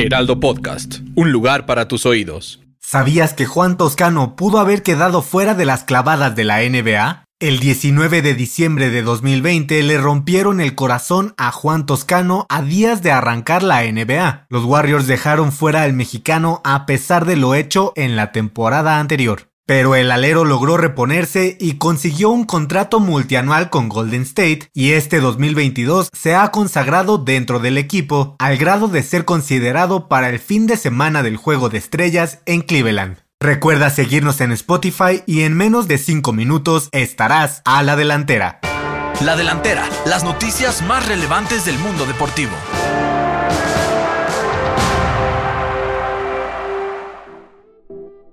Heraldo Podcast, un lugar para tus oídos. ¿Sabías que Juan Toscano pudo haber quedado fuera de las clavadas de la NBA? El 19 de diciembre de 2020 le rompieron el corazón a Juan Toscano a días de arrancar la NBA. Los Warriors dejaron fuera al mexicano a pesar de lo hecho en la temporada anterior. Pero el alero logró reponerse y consiguió un contrato multianual con Golden State y este 2022 se ha consagrado dentro del equipo al grado de ser considerado para el fin de semana del Juego de Estrellas en Cleveland. Recuerda seguirnos en Spotify y en menos de 5 minutos estarás a la delantera. La delantera, las noticias más relevantes del mundo deportivo.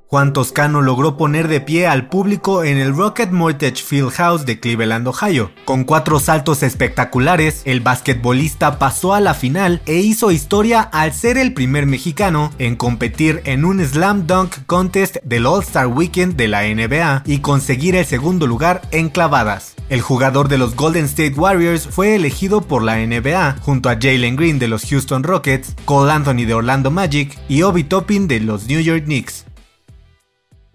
Juan Toscano logró poner de pie al público en el Rocket Mortgage Field House de Cleveland, Ohio. Con cuatro saltos espectaculares, el basquetbolista pasó a la final e hizo historia al ser el primer mexicano en competir en un Slam Dunk Contest del All-Star Weekend de la NBA y conseguir el segundo lugar en clavadas. El jugador de los Golden State Warriors fue elegido por la NBA junto a Jalen Green de los Houston Rockets, Cole Anthony de Orlando Magic y Obi Toppin de los New York Knicks.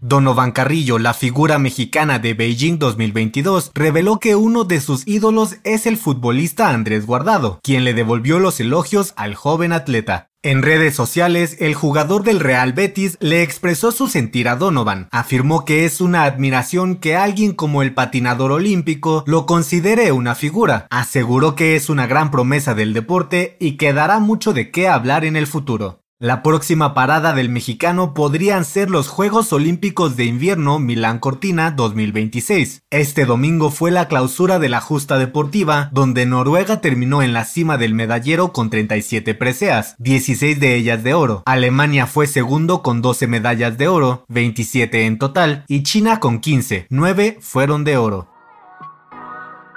Donovan Carrillo, la figura mexicana de Beijing 2022, reveló que uno de sus ídolos es el futbolista Andrés Guardado, quien le devolvió los elogios al joven atleta. En redes sociales, el jugador del Real Betis le expresó su sentir a Donovan. Afirmó que es una admiración que alguien como el patinador olímpico lo considere una figura. Aseguró que es una gran promesa del deporte y que dará mucho de qué hablar en el futuro. La próxima parada del mexicano podrían ser los Juegos Olímpicos de Invierno Milán Cortina 2026. Este domingo fue la clausura de la justa deportiva, donde Noruega terminó en la cima del medallero con 37 preseas, 16 de ellas de oro. Alemania fue segundo con 12 medallas de oro, 27 en total, y China con 15, 9 fueron de oro.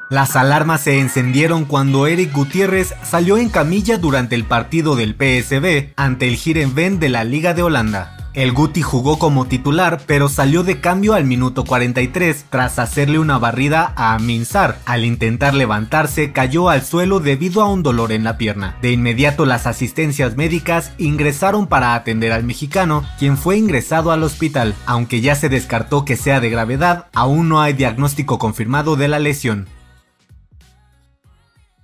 Las alarmas se encendieron cuando Eric Gutiérrez salió en camilla durante el partido del PSV ante el Heerenveen de la Liga de Holanda. El Guti jugó como titular, pero salió de cambio al minuto 43 tras hacerle una barrida a Minsar. Al intentar levantarse, cayó al suelo debido a un dolor en la pierna. De inmediato las asistencias médicas ingresaron para atender al mexicano, quien fue ingresado al hospital. Aunque ya se descartó que sea de gravedad, aún no hay diagnóstico confirmado de la lesión.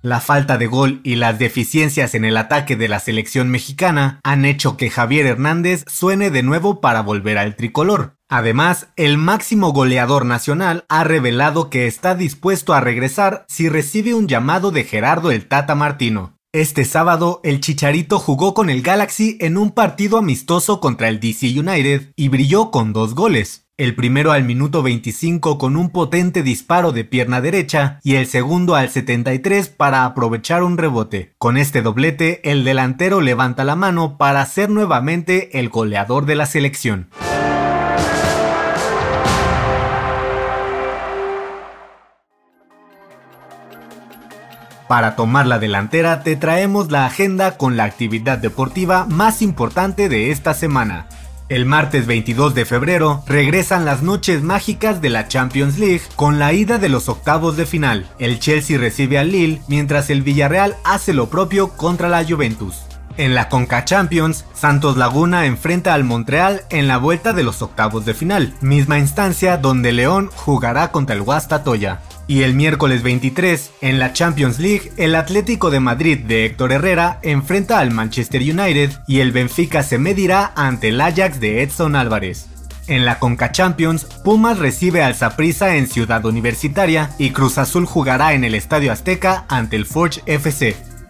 La falta de gol y las deficiencias en el ataque de la selección mexicana han hecho que Javier Hernández suene de nuevo para volver al tricolor. Además, el máximo goleador nacional ha revelado que está dispuesto a regresar si recibe un llamado de Gerardo el Tata Martino. Este sábado, el Chicharito jugó con el Galaxy en un partido amistoso contra el DC United y brilló con dos goles. El primero al minuto 25 con un potente disparo de pierna derecha y el segundo al 73 para aprovechar un rebote. Con este doblete, el delantero levanta la mano para ser nuevamente el goleador de la selección. Para tomar la delantera te traemos la agenda con la actividad deportiva más importante de esta semana. El martes 22 de febrero regresan las noches mágicas de la Champions League con la ida de los octavos de final. El Chelsea recibe al Lille mientras el Villarreal hace lo propio contra la Juventus. En la Conca Champions, Santos Laguna enfrenta al Montreal en la vuelta de los octavos de final, misma instancia donde León jugará contra el Guastatoya. Y el miércoles 23, en la Champions League, el Atlético de Madrid de Héctor Herrera enfrenta al Manchester United y el Benfica se medirá ante el Ajax de Edson Álvarez. En la Conca Champions, Pumas recibe al Saprissa en Ciudad Universitaria y Cruz Azul jugará en el Estadio Azteca ante el Forge FC.